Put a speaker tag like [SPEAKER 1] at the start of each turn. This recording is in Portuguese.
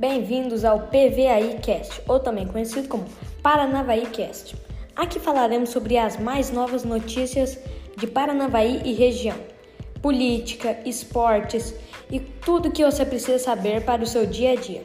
[SPEAKER 1] Bem-vindos ao PVAI Cast, ou também conhecido como Paranavaí Cast. Aqui falaremos sobre as mais novas notícias de Paranavaí e região, política, esportes e tudo que você precisa saber para o seu dia a dia.